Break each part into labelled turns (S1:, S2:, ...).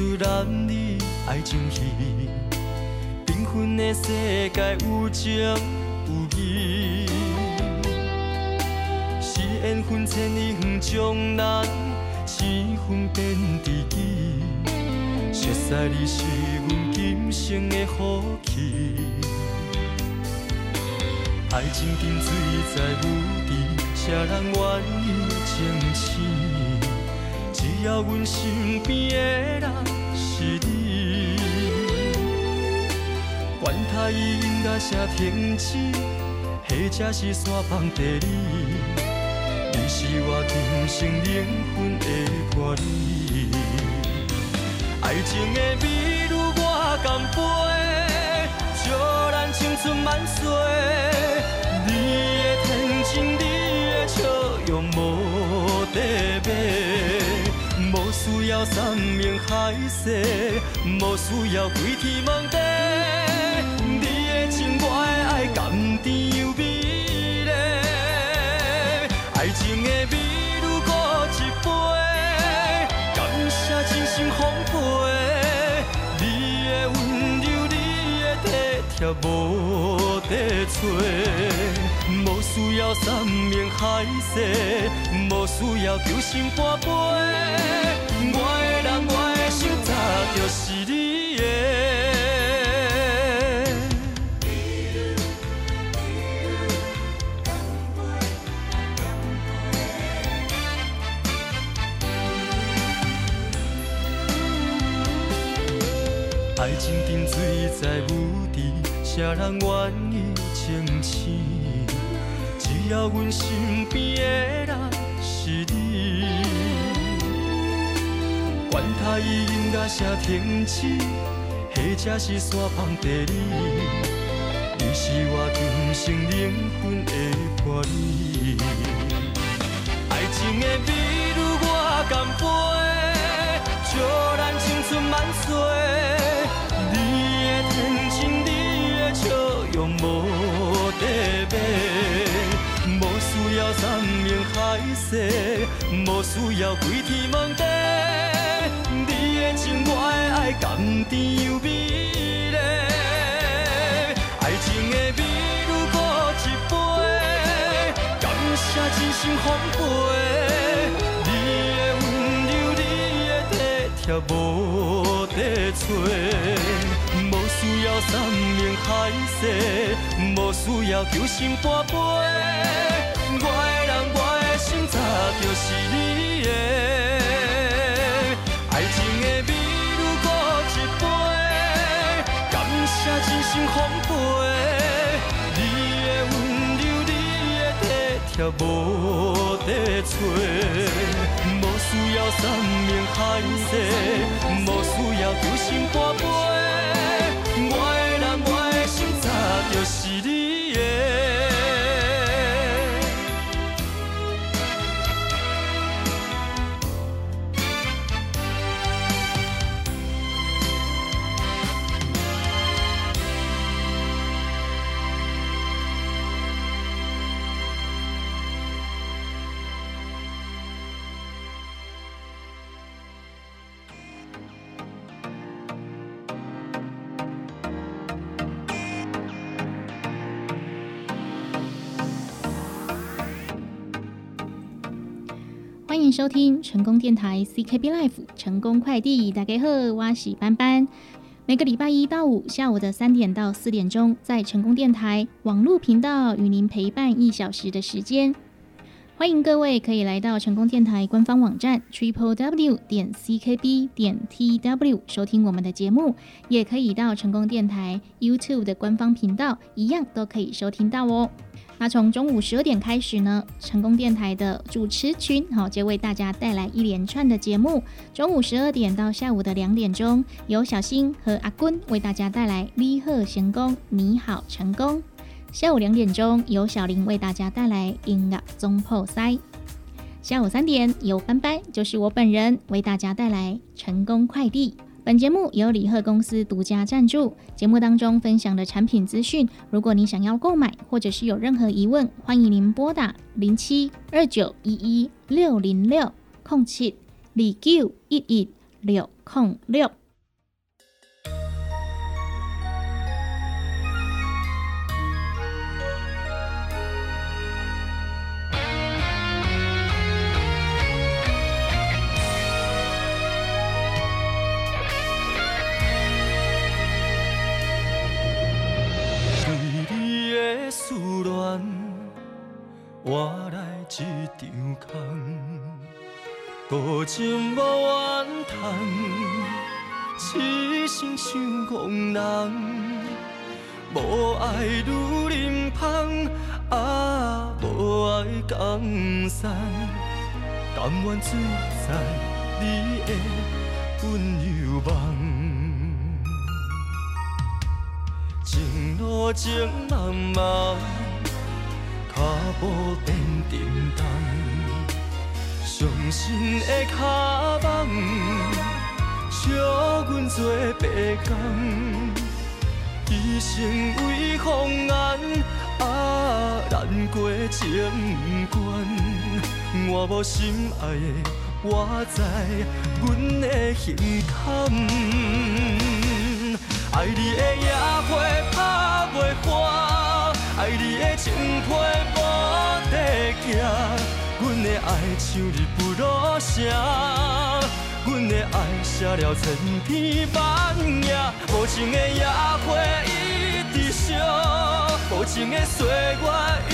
S1: 出戏，一出男女爱情戏，缤纷的世界有情有义，是缘分千里远，将咱生分变知己。熟悉你是阮今生的福气，爱情沉醉在无地，谁人愿意前生？只要阮身边的人管他伊音乐声停止，或者是山崩地裂，你是我今生灵魂的伴侣。爱情的美如我甘陪，祝咱青春万岁。你的天真，你的笑容无地买。无需要山盟海誓，无需要归天问地，你的情我的爱甘甜又美丽。爱情的美如过一杯，感谢真心奉陪。你的温柔，你的体贴无地找。无需要山盟海誓，无需要求心肝杯。我的人，我的心，早就是你的。爱情沉醉在无地，谁人愿意清醒？只要阮身边的人是你，他伊应该啥停止，或者是山崩地裂，你是我今生灵魂的伴侣。爱情的美如我甘陪，祝咱青春万岁。你的天真，你的笑容无地买。需要山盟海誓，无需要归天问地。爱，甘甜又美丽。爱情的美如过一杯，感谢真心奉陪。你的温柔，你的体贴无地找。无需要山盟海誓，无需要求心肝杯。体贴无地找。无需要山盟海誓，无需要求心肝杯。我的人，我的心，早就是你
S2: 听成功电台 CKB Life 成功快递，大家好，我是班班。每个礼拜一到五下午的三点到四点钟，在成功电台网络频道与您陪伴一小时的时间。欢迎各位可以来到成功电台官方网站 triple w 点 ckb 点 tw 收听我们的节目，也可以到成功电台 YouTube 的官方频道，一样都可以收听到哦。那从中午十二点开始呢，成功电台的主持群好就为大家带来一连串的节目。中午十二点到下午的两点钟，由小新和阿坤为大家带来李贺成功，你好成功。下午两点钟，由小林为大家带来音乐中破塞。下午三点，由班班，就是我本人，为大家带来成功快递。本节目由李贺公司独家赞助。节目当中分享的产品资讯，如果你想要购买或者是有任何疑问，欢迎您拨打零七二九一一六零六空七
S3: 李九一一六空六。
S1: 一张空多情无怨叹，痴心想憨人，无爱如林芳，啊，无爱江山，甘愿醉在你的温柔梦，情路情茫茫，步颠颠当。伤心的脚梦，笑阮做白工，一生为红颜，啊，难过情关。我无心爱的，我知阮的心坎。爱你的野花拍袂花，爱你的情批。爱像日不落城，阮的爱写了千篇万页。无情的野花一直烧，无情的岁月一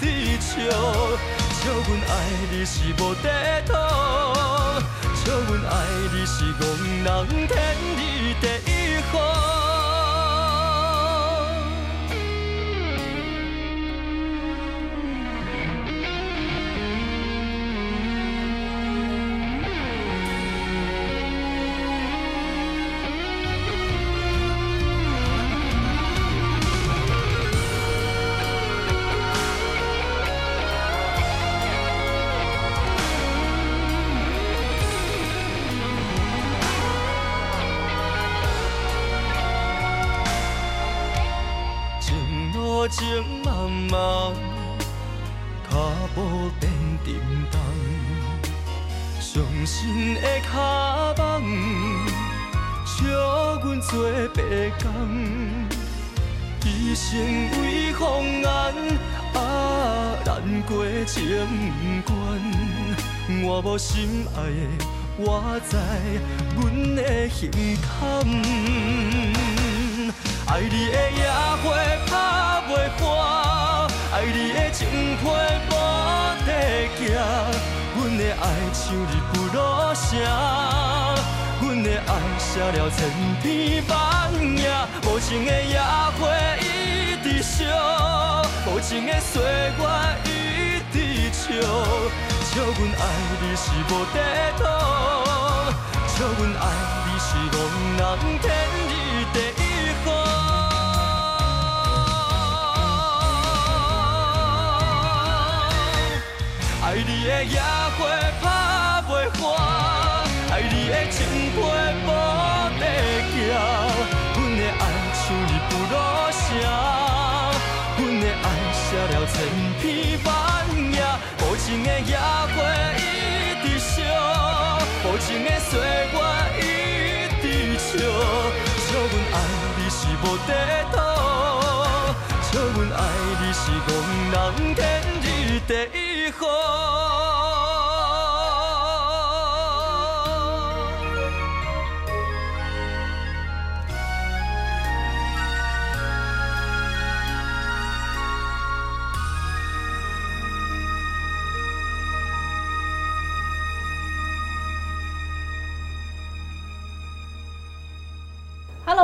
S1: 直笑。笑阮爱你是无地图，笑阮爱你是憨人天理第一号。做白工，一生为红颜，啊，难过情关。我无心爱的，我知阮的心坎。爱你的野花拍袂花，爱你的情批无地行。阮的爱像日不落城，的爱写了千篇万页。无情的野花一直烧，无情的岁月一直笑。笑阮爱你是无地图，笑阮爱你是憨人天理第一。爱你的野花拍袂花，的情批无地行。阮的爱像日不落城，阮的爱写了千篇万页。无情的野花一直烧，无情的岁月一直笑。笑阮爱你。是无地图，笑阮爱你。是憨人天日地。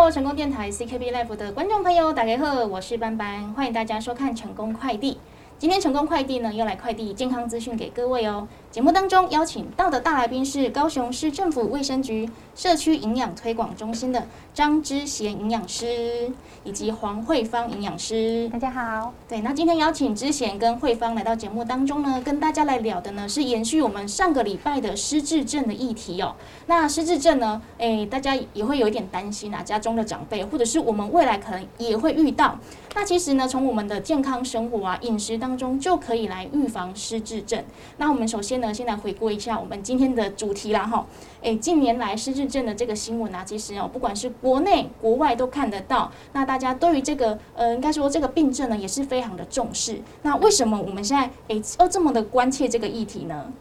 S3: 成功电台 CKB Life 的观众朋友，大家好，我是班班，欢迎大家收看成功快递。今天成功快递呢，又来快递健康资讯给各位哦。节目当中邀请到的大来宾是高雄市政府卫生局社区营养推广中心的张之贤营养师，以及黄慧芳营养师。
S4: 大家好。
S3: 对，那今天邀请之贤跟慧芳来到节目当中呢，跟大家来聊的呢是延续我们上个礼拜的失智症的议题哦。那失智症呢，诶，大家也会有一点担心啊，家中的长辈或者是我们未来可能也会遇到。那其实呢，从我们的健康生活啊、饮食当中就可以来预防失智症。那我们首先。
S2: 边呢，先来回顾一下我们今天的主题啦哈。诶，近年来失智症的这个新闻啊，其实哦，不管是国内国外都看得到。那大家对于这个呃，应该说这个病症呢，也是非常的重视。那为什么我们现在诶要这么的关切这个议题呢？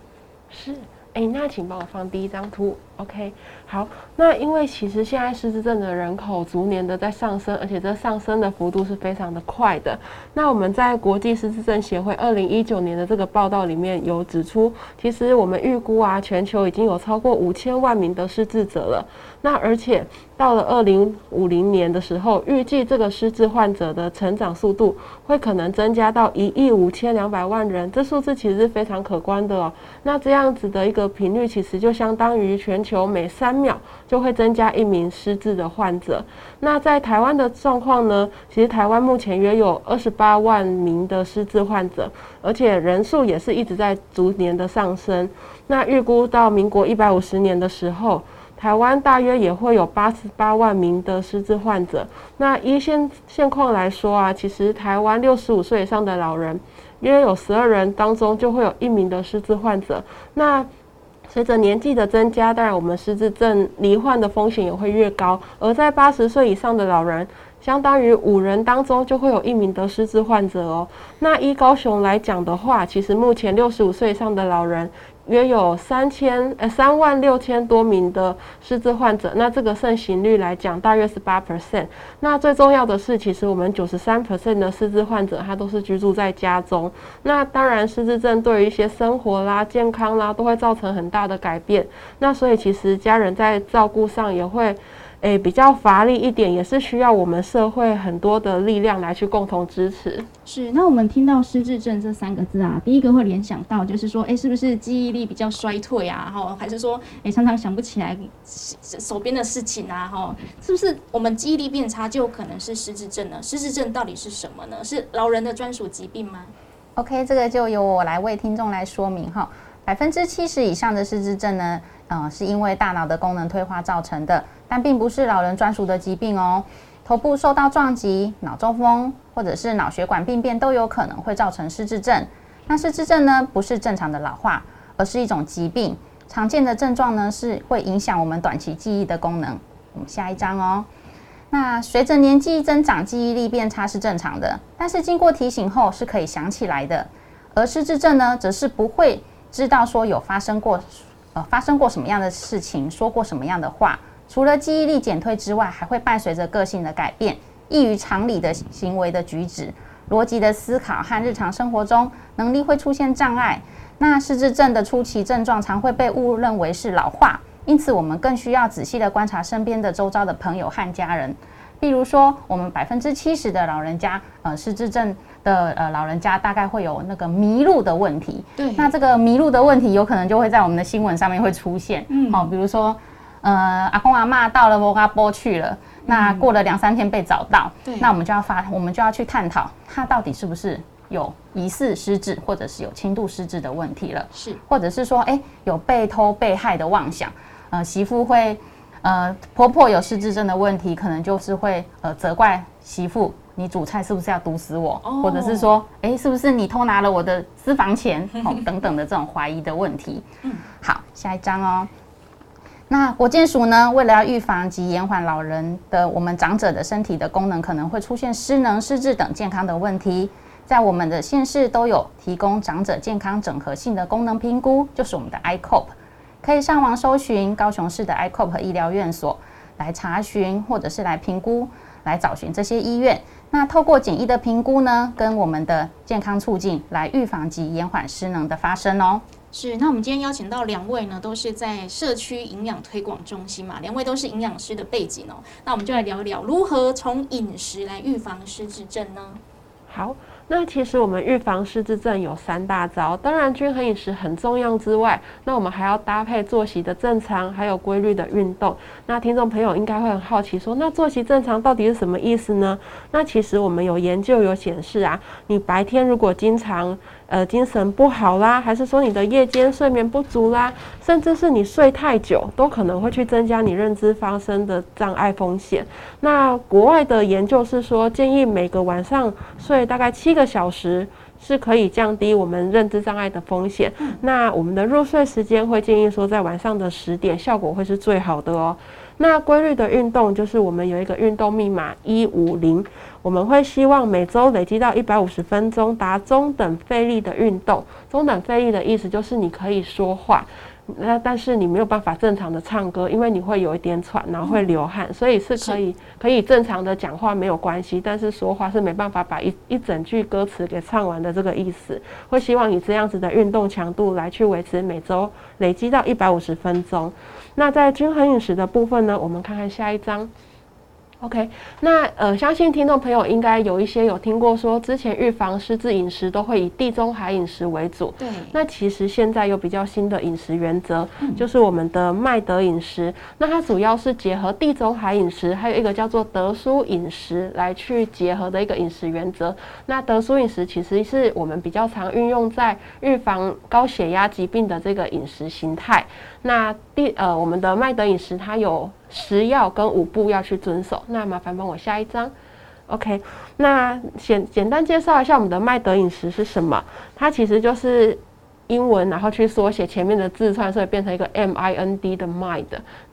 S5: 是。哎，那请帮我放第一张图，OK。好，那因为其实现在失智症的人口逐年的在上升，而且这上升的幅度是非常的快的。那我们在国际失智症协会二零一九年的这个报道里面有指出，其实我们预估啊，全球已经有超过五千万名的失智者了。那而且到了二零五零年的时候，预计这个失智患者的成长速度会可能增加到一亿五千两百万人，这数字其实是非常可观的哦。那这样子的一个频率，其实就相当于全球每三秒就会增加一名失智的患者。那在台湾的状况呢？其实台湾目前约有二十八万名的失智患者，而且人数也是一直在逐年的上升。那预估到民国一百五十年的时候。台湾大约也会有八十八万名的失智患者。那依现现况来说啊，其实台湾六十五岁以上的老人，约有十二人当中就会有一名的失智患者。那随着年纪的增加，当然我们失智症罹患的风险也会越高。而在八十岁以上的老人，相当于五人当中就会有一名的失智患者哦。那依高雄来讲的话，其实目前六十五岁以上的老人。约有三千呃三万六千多名的失智患者，那这个盛行率来讲，大约是八 percent。那最重要的是，其实我们九十三 percent 的失智患者，他都是居住在家中。那当然，失智症对于一些生活啦、健康啦，都会造成很大的改变。那所以，其实家人在照顾上也会。诶，比较乏力一点，也是需要我们社会很多的力量来去共同支持。
S2: 是，那我们听到失智症这三个字啊，第一个会联想到就是说，诶，是不是记忆力比较衰退啊？哈，还是说，诶，常常想不起来手边的事情啊？哈，是不是我们记忆力变差就有可能是失智症呢？失智症到底是什么呢？是老人的专属疾病吗
S4: ？OK，这个就由我来为听众来说明哈。百分之七十以上的失智症呢，嗯，是因为大脑的功能退化造成的。但并不是老人专属的疾病哦，头部受到撞击、脑中风或者是脑血管病变都有可能会造成失智症。那失智症呢，不是正常的老化，而是一种疾病。常见的症状呢，是会影响我们短期记忆的功能。我们下一章哦。那随着年纪增长，记忆力变差是正常的，但是经过提醒后是可以想起来的。而失智症呢，则是不会知道说有发生过，呃，发生过什么样的事情，说过什么样的话。除了记忆力减退之外，还会伴随着个性的改变，异于常理的行为的举止、逻辑的思考和日常生活中能力会出现障碍。那失智症的初期症状常会被误认为是老化，因此我们更需要仔细的观察身边的周遭的朋友和家人。比如说，我们百分之七十的老人家，呃，失智症的呃老人家大概会有那个迷路的问题。
S2: 对，
S4: 那这个迷路的问题有可能就会在我们的新闻上面会出现。嗯，好，比如说。呃，阿公阿妈到了摩嘎波去了，那过了两三天被找到，那我们就要发，我们就要去探讨他到底是不是有疑似失智，或者是有轻度失智的问题了，
S2: 是，
S4: 或者是说，哎，有被偷被害的妄想，呃，媳妇会，呃，婆婆有失智症的问题，可能就是会呃责怪媳妇，你煮菜是不是要毒死我，或者是说，哎，是不是你偷拿了我的私房钱，哦，等等的这种怀疑的问题。嗯，好，下一章哦。那国健署呢，为了要预防及延缓老人的我们长者的身体的功能可能会出现失能、失智等健康的问题，在我们的县市都有提供长者健康整合性的功能评估，就是我们的 iCOP，可以上网搜寻高雄市的 iCOP 医疗院所来查询，或者是来评估，来找寻这些医院。那透过简易的评估呢，跟我们的健康促进来预防及延缓失能的发生哦。
S2: 是，那我们今天邀请到两位呢，都是在社区营养推广中心嘛，两位都是营养师的背景哦。那我们就来聊一聊如何从饮食来预防失智症呢？
S5: 好。那其实我们预防失智症有三大招，当然均衡饮食很重要之外，那我们还要搭配作息的正常，还有规律的运动。那听众朋友应该会很好奇，说那作息正常到底是什么意思呢？那其实我们有研究有显示啊，你白天如果经常呃精神不好啦，还是说你的夜间睡眠不足啦，甚至是你睡太久，都可能会去增加你认知发生的障碍风险。那国外的研究是说，建议每个晚上睡大概七个。小时是可以降低我们认知障碍的风险。那我们的入睡时间会建议说在晚上的十点，效果会是最好的哦。那规律的运动就是我们有一个运动密码一五零，我们会希望每周累积到一百五十分钟，达中等费力的运动。中等费力的意思就是你可以说话。那但是你没有办法正常的唱歌，因为你会有一点喘，然后会流汗，所以是可以可以正常的讲话没有关系，但是说话是没办法把一一整句歌词给唱完的这个意思。会希望以这样子的运动强度来去维持每周累积到一百五十分钟。那在均衡饮食的部分呢，我们看看下一章。OK，那呃，相信听众朋友应该有一些有听过说，之前预防失智饮食都会以地中海饮食为主。
S2: 对。
S5: 那其实现在有比较新的饮食原则，就是我们的麦德饮食。那它主要是结合地中海饮食，还有一个叫做德苏饮食来去结合的一个饮食原则。那德苏饮食其实是我们比较常运用在预防高血压疾病的这个饮食形态。那第呃，我们的麦德饮食它有十要跟五步要去遵守。那麻烦帮我下一张，OK。那简简单介绍一下我们的麦德饮食是什么？它其实就是英文，然后去缩写前面的字串，所以变成一个 MIND 的 mind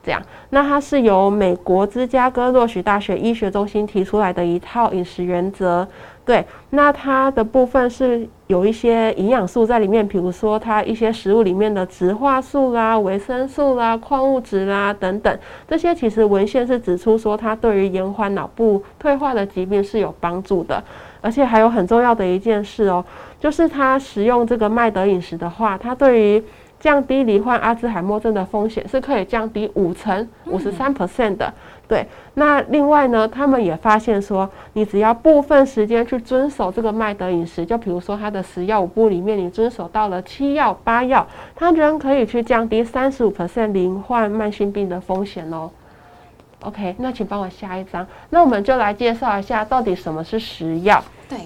S5: 这样。那它是由美国芝加哥洛许大学医学中心提出来的一套饮食原则。对，那它的部分是有一些营养素在里面，比如说它一些食物里面的植化素啦、维生素啦、矿物质啦等等，这些其实文献是指出说它对于延缓脑部退化的疾病是有帮助的，而且还有很重要的一件事哦，就是它食用这个麦德饮食的话，它对于降低罹患阿兹海默症的风险是可以降低五成五十三 percent 的。对，那另外呢，他们也发现说，你只要部分时间去遵守这个麦德饮食，就比如说它的食药五步里面，你遵守到了七药八药，它仍可以去降低三十五 percent 罹患慢性病的风险哦。OK，那请帮我下一张，那我们就来介绍一下到底什么是食药。
S2: 对。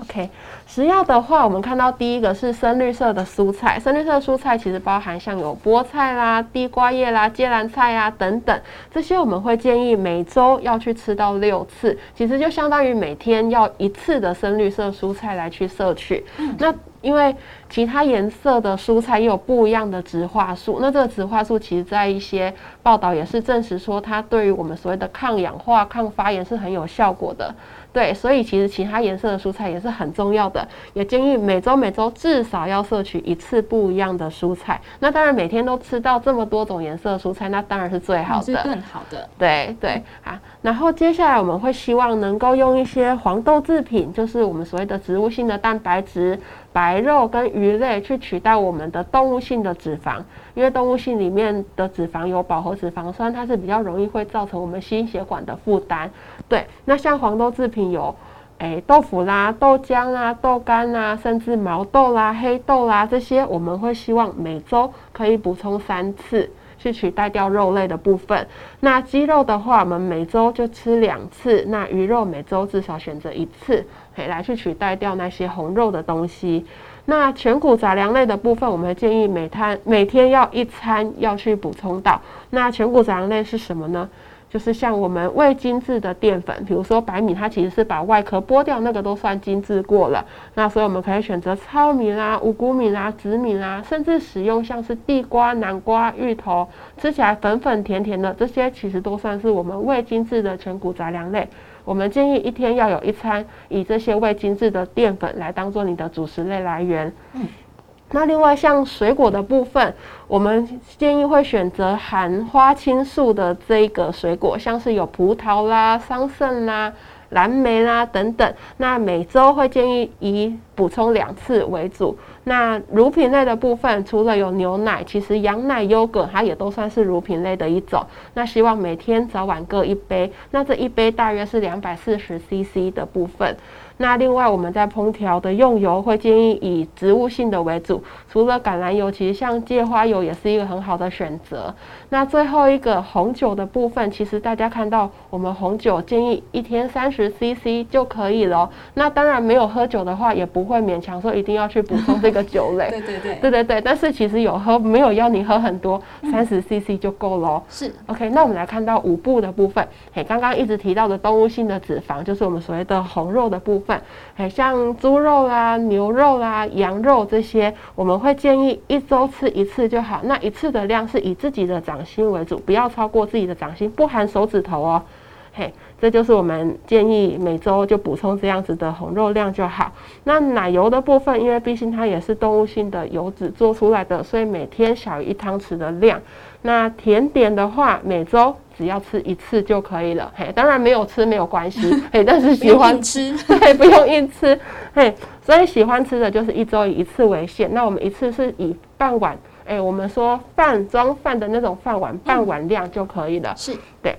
S5: OK，食药的话，我们看到第一个是深绿色的蔬菜。深绿色的蔬菜其实包含像有菠菜啦、地瓜叶啦、芥蓝菜啊等等，这些我们会建议每周要去吃到六次，其实就相当于每天要一次的深绿色蔬菜来去摄取。那因为其他颜色的蔬菜也有不一样的植化素，那这个植化素其实在一些报道也是证实说，它对于我们所谓的抗氧化、抗发炎是很有效果的。对，所以其实其他颜色的蔬菜也是很重要的，也建议每周每周至少要摄取一次不一样的蔬菜。那当然每天都吃到这么多种颜色的蔬菜，那当然是最好的，
S2: 是更好的。
S5: 对对啊，然后接下来我们会希望能够用一些黄豆制品，就是我们所谓的植物性的蛋白质。白肉跟鱼类去取代我们的动物性的脂肪，因为动物性里面的脂肪有饱和脂肪酸，它是比较容易会造成我们心血管的负担。对，那像黄豆制品有，诶豆腐啦、豆浆啦、豆干啦，甚至毛豆啦、黑豆啦这些，我们会希望每周可以补充三次。去取代掉肉类的部分。那鸡肉的话，我们每周就吃两次。那鱼肉每周至少选择一次，可以来去取代掉那些红肉的东西。那全谷杂粮类的部分，我们建议每餐每天要一餐要去补充到。那全谷杂粮类是什么呢？就是像我们未精制的淀粉，比如说白米，它其实是把外壳剥掉，那个都算精制过了。那所以我们可以选择糙米啦、五谷米啦、紫米啦，甚至使用像是地瓜、南瓜、芋头，吃起来粉粉甜甜的，这些其实都算是我们未精制的全谷杂粮类。我们建议一天要有一餐以这些未精制的淀粉来当做你的主食类来源。那另外像水果的部分，我们建议会选择含花青素的这个水果，像是有葡萄啦、桑葚啦、蓝莓啦等等。那每周会建议以补充两次为主。那乳品类的部分，除了有牛奶，其实羊奶、优格它也都算是乳品类的一种。那希望每天早晚各一杯。那这一杯大约是两百四十 CC 的部分。那另外，我们在烹调的用油会建议以植物性的为主，除了橄榄油，其实像芥花油也是一个很好的选择。那最后一个红酒的部分，其实大家看到我们红酒建议一天三十 CC 就可以了。那当然没有喝酒的话，也不会勉强说一定要去补充这个酒 类。
S2: 对对对，
S5: 对对对，但是其实有喝没有要你喝很多，三十 CC 就够了哦。
S2: 是
S5: OK，那我们来看到五步的部分。嘿，刚刚一直提到的动物性的脂肪，就是我们所谓的红肉的部分。嘿，像猪肉啦、牛肉啦、羊肉这些，我们会建议一周吃一次就好。那一次的量是以自己的掌心为主，不要超过自己的掌心，不含手指头哦。嘿，这就是我们建议每周就补充这样子的红肉量就好。那奶油的部分，因为毕竟它也是动物性的油脂做出来的，所以每天小于一汤匙的量。那甜点的话，每周只要吃一次就可以了。嘿，当然没有吃没有关系，嘿，但是喜欢
S2: 吃，
S5: 对，不用硬吃，嘿，所以喜欢吃的就是一周以一次为限。那我们一次是以半碗，哎，我们说饭装饭的那种饭碗，半碗量就可以了。
S2: 是
S5: 对。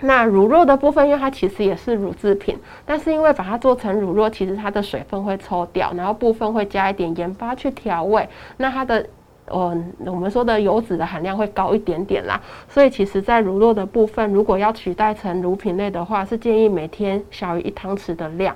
S5: 那乳酪的部分，因为它其实也是乳制品，但是因为把它做成乳酪，其实它的水分会抽掉，然后部分会加一点盐巴去调味，那它的，嗯，我们说的油脂的含量会高一点点啦。所以其实，在乳酪的部分，如果要取代成乳品类的话，是建议每天小于一汤匙的量。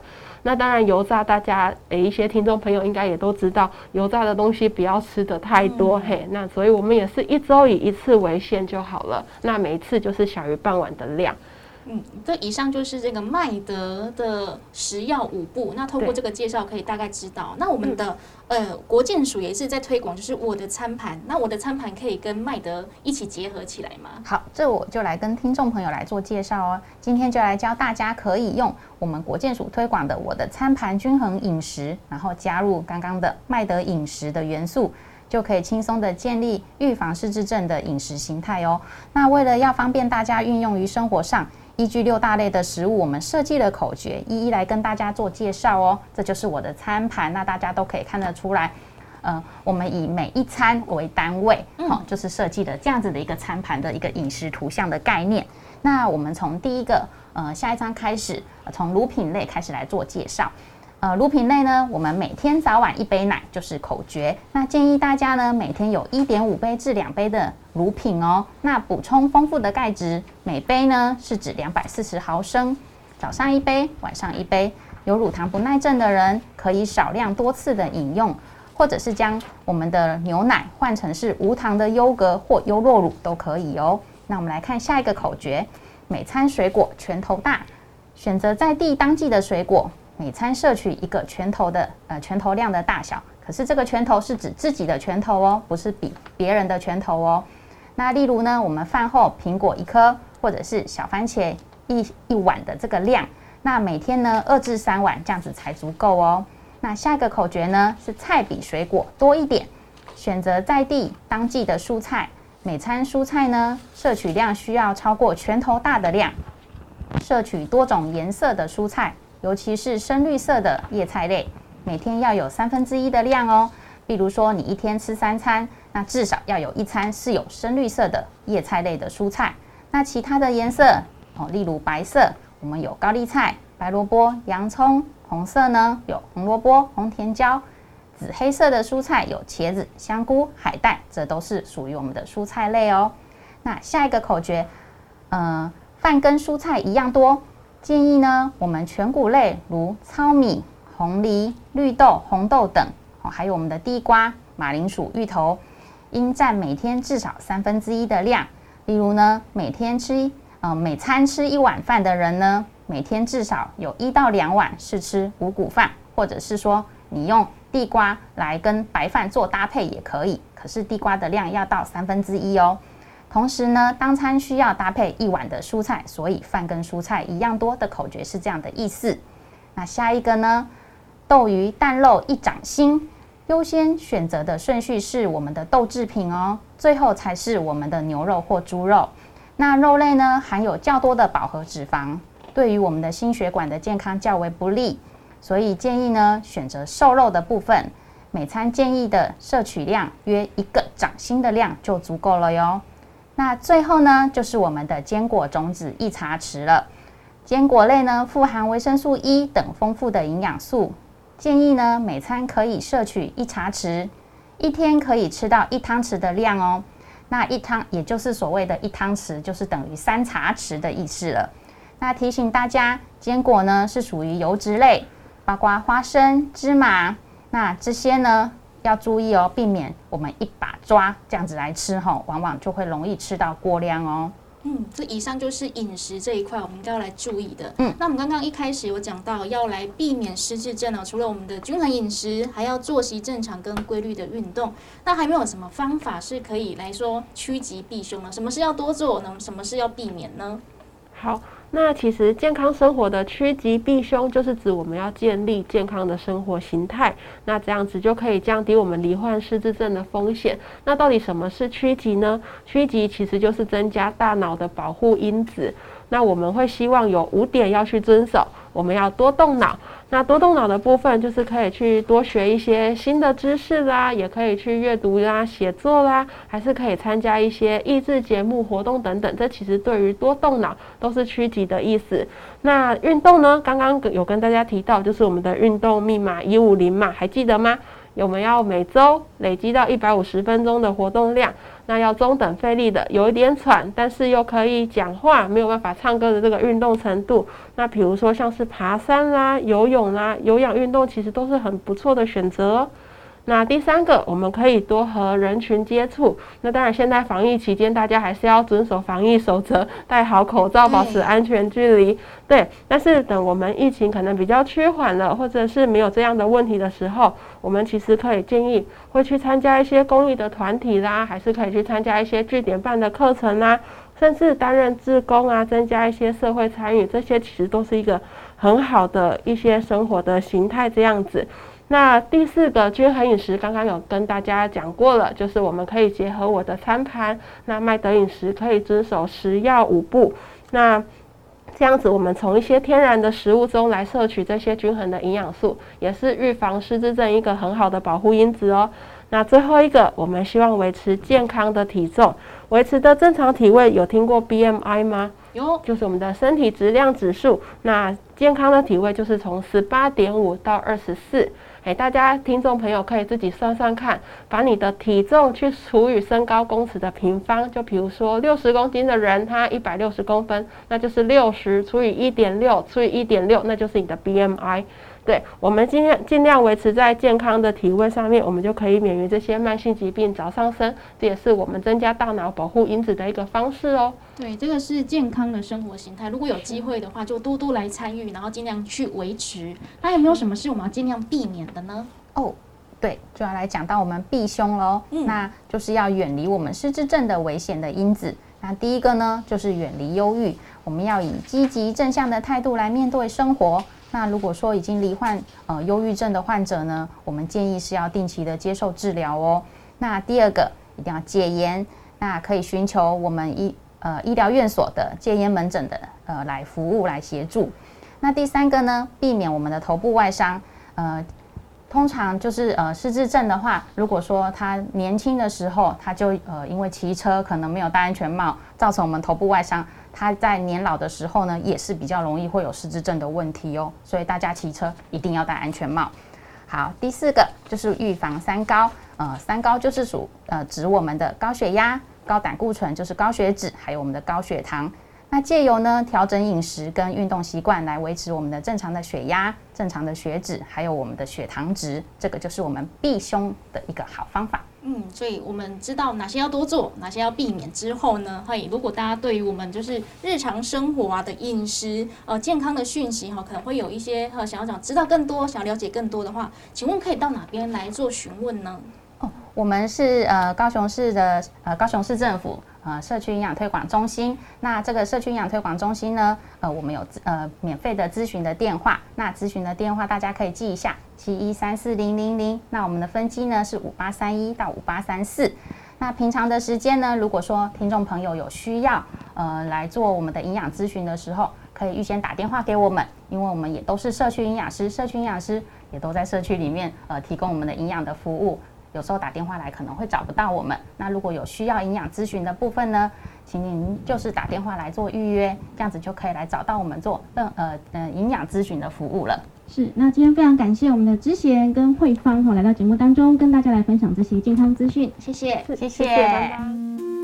S5: 那当然，油炸大家诶，一些听众朋友应该也都知道，油炸的东西不要吃的太多嘿。那所以我们也是一周以一次为限就好了。那每一次就是小于半碗的量。
S2: 嗯，这以上就是这个麦德的食药五步。那透过这个介绍，可以大概知道，那我们的呃国健署也是在推广，就是我的餐盘。那我的餐盘可以跟麦德一起结合起来吗？
S4: 好，这我就来跟听众朋友来做介绍哦。今天就来教大家可以用我们国健署推广的我的餐盘均衡饮食，然后加入刚刚的麦德饮食的元素。就可以轻松的建立预防失智症的饮食形态哦。那为了要方便大家运用于生活上，依据六大类的食物，我们设计了口诀，一一来跟大家做介绍哦。这就是我的餐盘，那大家都可以看得出来，呃，我们以每一餐为单位，好，就是设计的这样子的一个餐盘的一个饮食图像的概念。那我们从第一个，呃，下一章开始，从乳品类开始来做介绍。呃，乳品类呢，我们每天早晚一杯奶就是口诀。那建议大家呢，每天有一点五杯至两杯的乳品哦。那补充丰富的钙质，每杯呢是指两百四十毫升，早上一杯，晚上一杯。有乳糖不耐症的人，可以少量多次的饮用，或者是将我们的牛奶换成是无糖的优格或优酪乳都可以哦。那我们来看下一个口诀：每餐水果拳头大，选择在地当季的水果。每餐摄取一个拳头的呃拳头量的大小，可是这个拳头是指自己的拳头哦，不是比别人的拳头哦。那例如呢，我们饭后苹果一颗，或者是小番茄一一碗的这个量，那每天呢二至三碗这样子才足够哦。那下一个口诀呢是菜比水果多一点，选择在地当季的蔬菜，每餐蔬菜呢摄取量需要超过拳头大的量，摄取多种颜色的蔬菜。尤其是深绿色的叶菜类，每天要有三分之一的量哦。比如说，你一天吃三餐，那至少要有一餐是有深绿色的叶菜类的蔬菜。那其他的颜色哦，例如白色，我们有高丽菜、白萝卜、洋葱；红色呢，有红萝卜、红甜椒；紫黑色的蔬菜有茄子、香菇、海带，这都是属于我们的蔬菜类哦。那下一个口诀，嗯，饭跟蔬菜一样多。建议呢，我们全谷类如糙米、红梨、绿豆、红豆等，哦，还有我们的地瓜、马铃薯、芋头，应占每天至少三分之一的量。例如呢，每天吃，呃，每餐吃一碗饭的人呢，每天至少有一到两碗是吃五谷饭，或者是说你用地瓜来跟白饭做搭配也可以。可是地瓜的量要到三分之一哦。同时呢，当餐需要搭配一碗的蔬菜，所以饭跟蔬菜一样多的口诀是这样的意思。那下一个呢，豆鱼蛋肉一掌心，优先选择的顺序是我们的豆制品哦，最后才是我们的牛肉或猪肉。那肉类呢，含有较多的饱和脂肪，对于我们的心血管的健康较为不利，所以建议呢选择瘦肉的部分，每餐建议的摄取量约一个掌心的量就足够了哟。那最后呢，就是我们的坚果种子一茶匙了。坚果类呢，富含维生素 E 等丰富的营养素，建议呢每餐可以摄取一茶匙，一天可以吃到一汤匙的量哦。那一汤，也就是所谓的一汤匙，就是等于三茶匙的意思了。那提醒大家，坚果呢是属于油脂类，包括花生、芝麻，那这些呢要注意哦，避免我们一把抓这样子来吃哈，往往就会容易吃到过量哦。
S2: 嗯，这以上就是饮食这一块，我们应该要来注意的。嗯，那我们刚刚一开始有讲到要来避免失智症哦，除了我们的均衡饮食，还要作息正常跟规律的运动。那还没有什么方法是可以来说趋吉避凶呢？什么事要多做呢？什么事要避免呢？
S5: 好。那其实健康生活的趋吉避凶，就是指我们要建立健康的生活形态，那这样子就可以降低我们罹患失智症的风险。那到底什么是趋吉呢？趋吉其实就是增加大脑的保护因子。那我们会希望有五点要去遵守，我们要多动脑。那多动脑的部分就是可以去多学一些新的知识啦，也可以去阅读啦、写作啦，还是可以参加一些益智节目活动等等。这其实对于多动脑都是趋吉的意思。那运动呢？刚刚有跟大家提到，就是我们的运动密码一五零嘛，还记得吗？我们要每周累积到一百五十分钟的活动量。那要中等费力的，有一点喘，但是又可以讲话，没有办法唱歌的这个运动程度。那比如说像是爬山啦、游泳啦、有氧运动，其实都是很不错的选择。那第三个，我们可以多和人群接触。那当然，现在防疫期间，大家还是要遵守防疫守则，戴好口罩，保持安全距离。对，但是等我们疫情可能比较趋缓了，或者是没有这样的问题的时候，我们其实可以建议会去参加一些公益的团体啦，还是可以去参加一些据点办的课程啦，甚至担任志工啊，增加一些社会参与，这些其实都是一个很好的一些生活的形态，这样子。那第四个均衡饮食，刚刚有跟大家讲过了，就是我们可以结合我的餐盘。那麦德饮食可以遵守食药五步。那这样子，我们从一些天然的食物中来摄取这些均衡的营养素，也是预防失智症一个很好的保护因子哦。那最后一个，我们希望维持健康的体重，维持的正常体位。有听过 BMI 吗？
S2: 有，
S5: 就是我们的身体质量指数。那健康的体位就是从十八点五到二十四。哎，大家听众朋友可以自己算算看，把你的体重去除以身高公尺的平方，就比如说六十公斤的人，他一百六十公分，那就是六十除以一点六除以一点六，那就是你的 BMI。对我们尽量尽量维持在健康的体位上面，我们就可以免于这些慢性疾病早上升。这也是我们增加大脑保护因子的一个方式哦。
S2: 对，这个是健康的生活形态。如果有机会的话，就多多来参与，然后尽量去维持。那有没有什么是我们要尽量避免的呢？
S4: 哦，对，就要来讲到我们避凶喽。嗯，那就是要远离我们失智症的危险的因子。那第一个呢，就是远离忧郁。我们要以积极正向的态度来面对生活。那如果说已经罹患呃忧郁症的患者呢，我们建议是要定期的接受治疗哦。那第二个一定要戒烟，那可以寻求我们医呃医疗院所的戒烟门诊的呃来服务来协助。那第三个呢，避免我们的头部外伤。呃，通常就是呃失智症的话，如果说他年轻的时候他就呃因为骑车可能没有戴安全帽，造成我们头部外伤。他在年老的时候呢，也是比较容易会有失智症的问题哦，所以大家骑车一定要戴安全帽。好，第四个就是预防三高，呃，三高就是属呃指我们的高血压、高胆固醇，就是高血脂，还有我们的高血糖。那借由呢调整饮食跟运动习惯来维持我们的正常的血压、正常的血脂，还有我们的血糖值，这个就是我们避凶的一个好方法。
S2: 嗯，所以我们知道哪些要多做，哪些要避免之后呢？嘿，如果大家对于我们就是日常生活啊的饮食呃健康的讯息哈，可能会有一些呃想要想知道更多，想了解更多的话，请问可以到哪边来做询问呢？
S4: 哦，我们是呃高雄市的呃高雄市政府。呃，社区营养推广中心，那这个社区营养推广中心呢，呃，我们有呃免费的咨询的电话，那咨询的电话大家可以记一下，七一三四零零零。那我们的分机呢是五八三一到五八三四。那平常的时间呢，如果说听众朋友有需要，呃，来做我们的营养咨询的时候，可以预先打电话给我们，因为我们也都是社区营养师，社区营养师也都在社区里面呃提供我们的营养的服务。有时候打电话来可能会找不到我们，那如果有需要营养咨询的部分呢，请您就是打电话来做预约，这样子就可以来找到我们做任呃呃营养咨询的服务了。
S2: 是，那今天非常感谢我们的知贤跟慧芳哈来到节目当中，跟大家来分享这些健康资讯，谢谢，
S4: 谢谢。
S6: 声，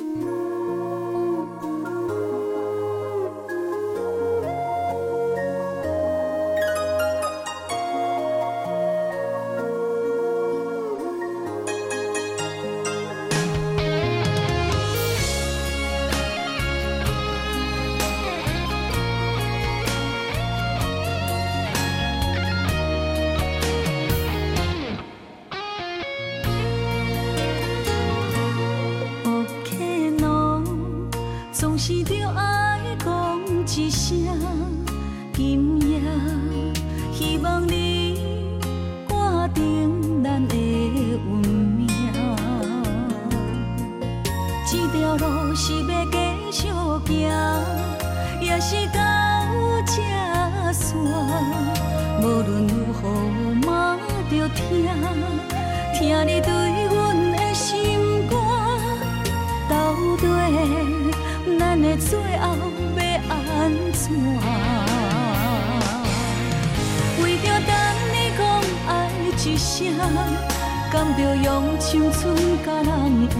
S6: 甘着用青春甲人换？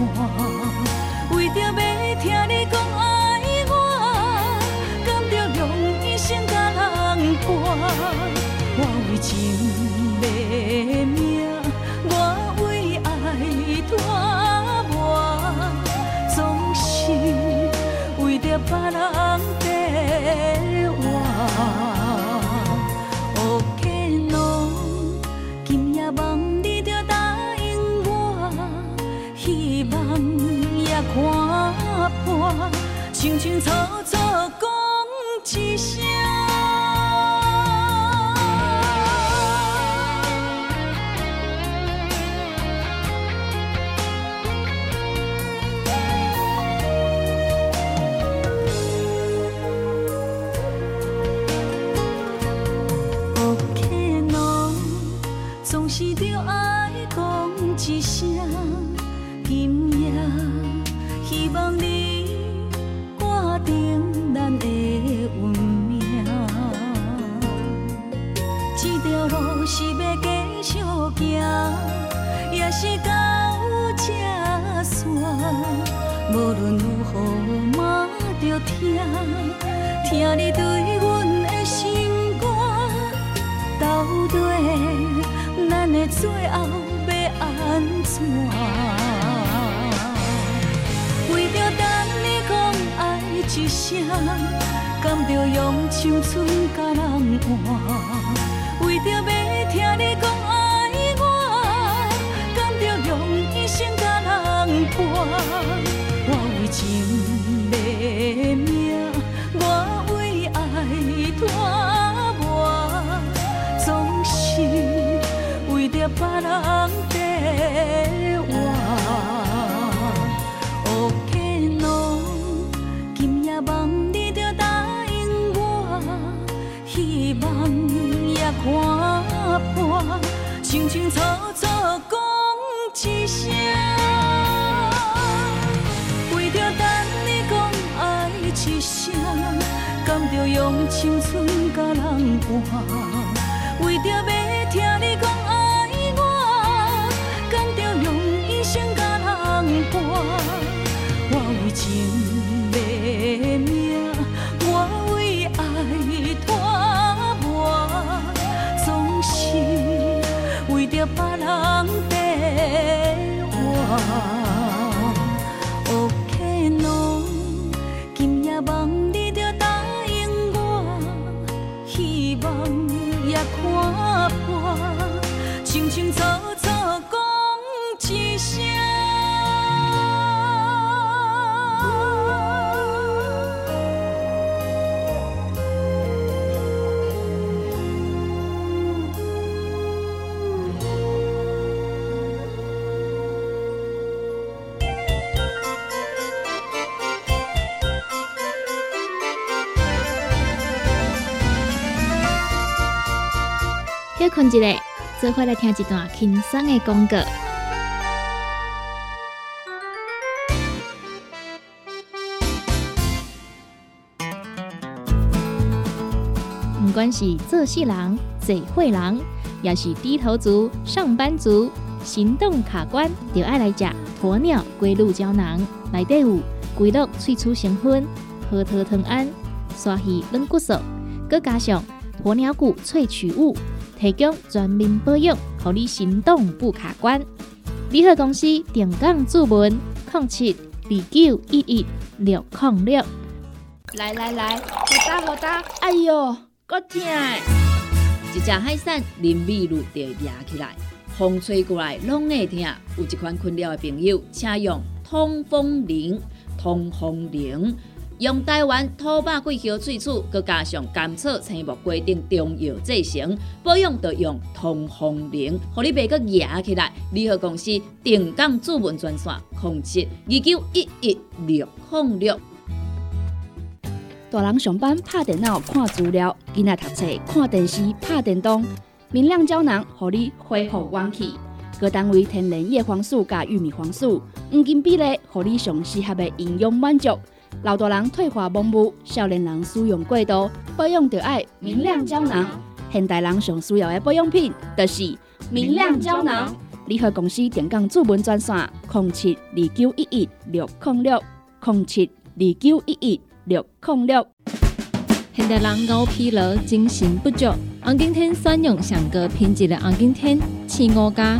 S6: 为着要听你讲爱我，甘着用一生甲人伴？我为情卖是要继续行，也是到这线。无论如何嘛着听，听你对阮的心肝，到底咱的最后要安怎？为着等你讲爱一声，甘着用青春甲人换？听你讲爱我，甘着用一生甲人看，我为情要。青春甲人换。
S2: 困一下，做伙来听一段轻松的广告。不管是做事人、嘴会人，也是低头族、上班族、行动卡关，就爱来吃鸵鸟龟鹿胶囊。内底有龟鹿萃取成分，核桃藤胺、刷鱼软骨素，佮加上鸵鸟骨萃取物。提供全面保养，让你行动不卡关。联合公司定岗注文：零七二九一一六零六。
S7: 来来来，好打好打！哎哟，够痛！一只海扇淋雨露就压起来，风吹过来拢会痛。有一款困扰的朋友，请用通风铃。通风铃
S6: 用台湾土白桂花萃取，佮加上甘草、青木规定中药制成，保养要用通风灵，互你袂佮压起来。联合公司定岗主文专线：零七二九一一六零六。
S8: 大人上班拍电脑看资料，囡仔读册看电视拍电动，明亮胶囊，互你恢复元气。各单位天然叶黄素加玉米黄素，黄金比例，互你上适合的营养满足。老大人退化盲目，少年人使用过度，保养就要明亮胶囊。现代人上需要的保养品，就是明亮胶囊。联合公司电讲主文专线：零七二九一一六零六零七二九一一六零六。
S9: 现代人熬疲劳、精神不足，红景天选用上个品质的红景天青五加。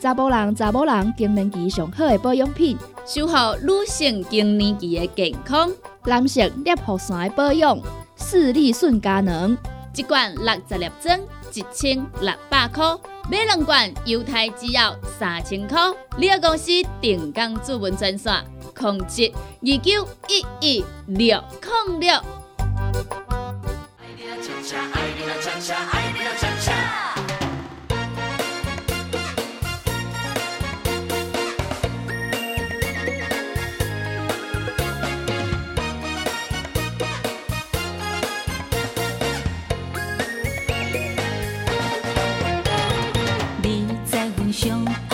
S8: 查甫人、查某人更年期上好的保养品，
S6: 守护女性更年期的健康。
S8: 男性尿酸的保养，视力顺佳能，
S6: 一罐六十粒装，一千六百块；买两罐，犹太只要三千块。你个公司定岗主文专线：控制二九一一六零六。
S2: 胸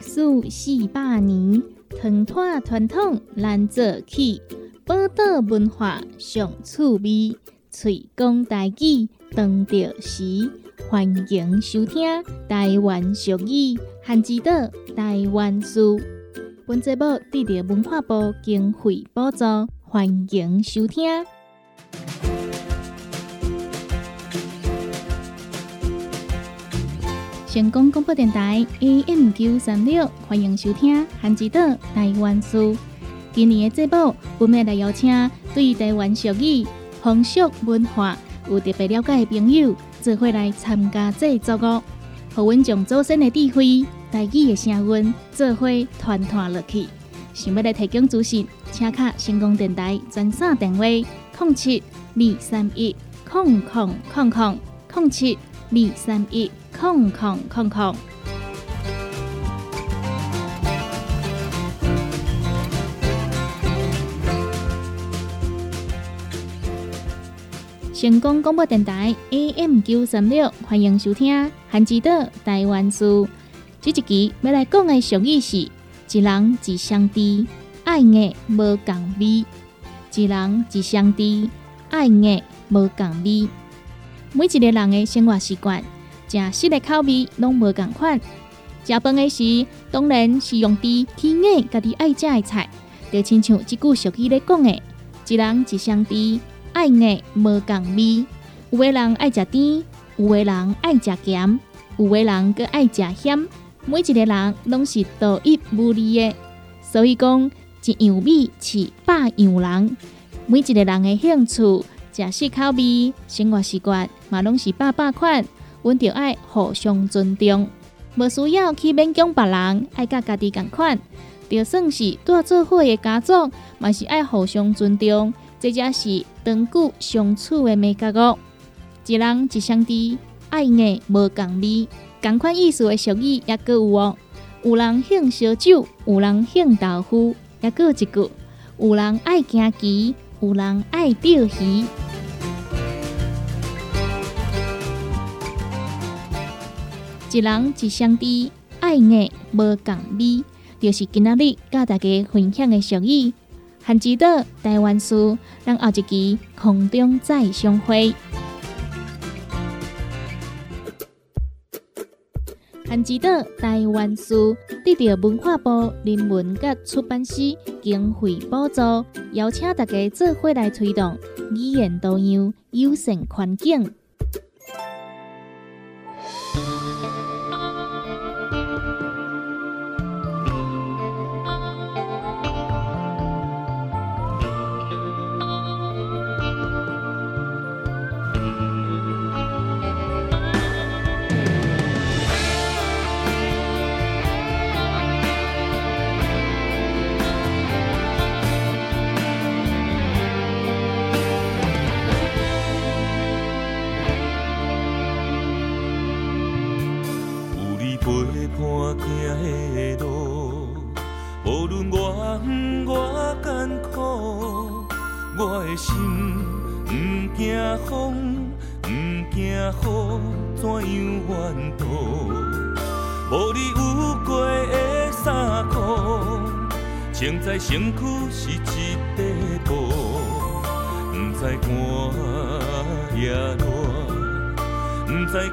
S2: 史四百年，传统传统难做起，宝岛文化上趣味，吹讲台语当着时，欢迎收听台湾俗语，汉之岛台湾书。本节目得到文化部经费补助，欢迎收听。成功广播电台 AM 九三六，欢迎收听《韩之岛台湾书》。今年的节目，我们来邀请对台湾俗语、风俗文化有特别了解的朋友，做伙来参加这作哦。和阮从祖先的智慧、台语的声音，做伙团团落去。想要来提供资讯，请卡成功电台专线电话：零七二三一空空空空零七二三一。空空空空。成功广播电台 AM 九三六，欢迎收听《韩之岛台湾书》。这一集要来讲的俗语是：一人一相知，爱爱无共味；一人一相知，爱爱无共味。每一个人的生活习惯。食食的口味拢无共款，食饭的时当然是用伫去爱家己爱食的菜，就亲像即句俗语咧讲的：一人一相知，爱爱无共味。有的人爱食甜，有的人爱食咸，有的人搁爱食咸。每一个人拢是独一无二的，所以讲一样米饲百样人。每一个人的兴趣、食食口味、生活习惯嘛，拢是百百款。阮着爱互相尊重，无需要去勉强别人，爱甲家己共款。就算是住做伙的家族，嘛是爱互相尊重，这才是长久相处的美格哦。一人一相知，爱爱无共味，共款意思的俗语也各有哦。有人兴烧酒，有人兴豆腐，也各一句。有人爱行棋，有人爱钓鱼。一人一相知，爱爱无共味，就是今仔日甲大家分享的俗语。汉之岛台湾书，让后一期空中再相会。汉之岛台湾书得到文化部人文甲出版社经费补助，邀请大家做伙来推动语言多样、友善环境。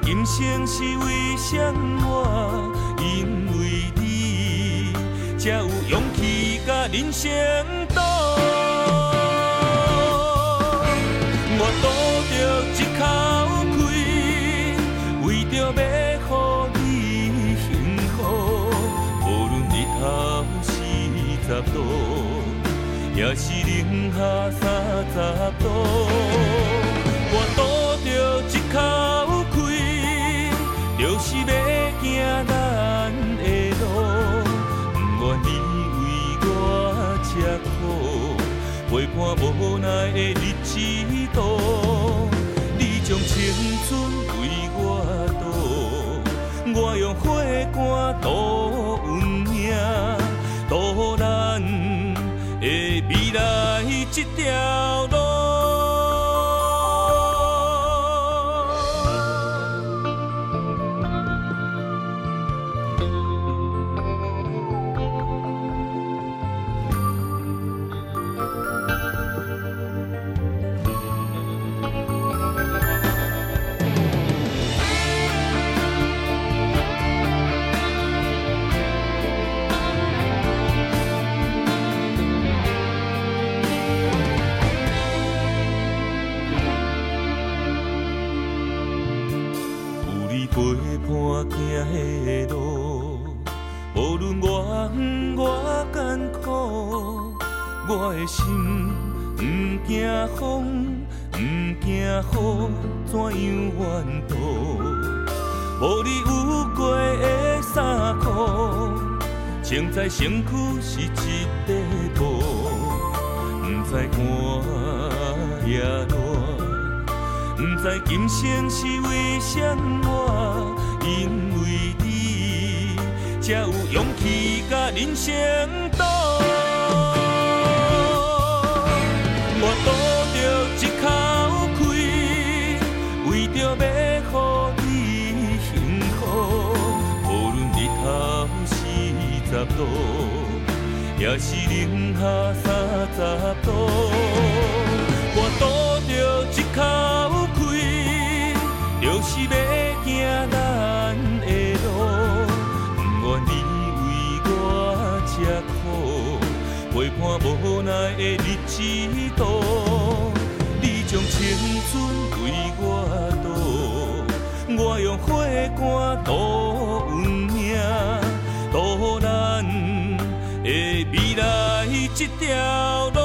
S10: 今生是为什么？因为你才有勇气甲人生赌。我赌着一口气，为着要予你幸福，无论日头四十度，也是零下三十行咱的路，不愿意为我吃苦，陪伴无奈的日子度。你将青春为我赌，我用火干度温馨，度咱的未来一条身躯是一块布，不知寒也热。不知今生是为什么，因为你才有勇气甲人生度，也是零下三十度。我赌着一口气，就是要行咱的路，不愿你为我吃苦，陪伴无奈的日子度。你将青春为我赌，我用火肝度这条路。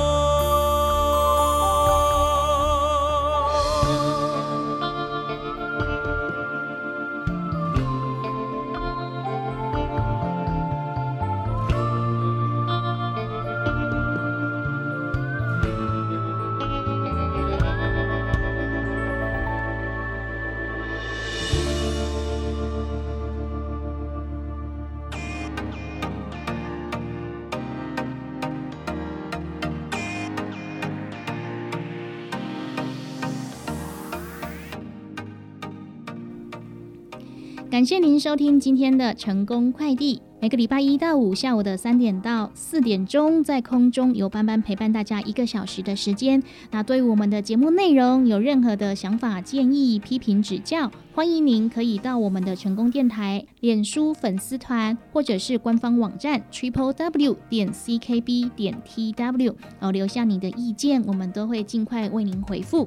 S11: 感谢您收听今天的成功快递。每个礼拜一到五下午的三点到四点钟，在空中由班班陪伴大家一个小时的时间。那对我们的节目内容有任何的想法、建议、批评、指教，欢迎您可以到我们的成功电台脸书粉丝团，或者是官方网站 triple w 点 ckb 点 tw 哦，留下你的意见，我们都会尽快为您回复。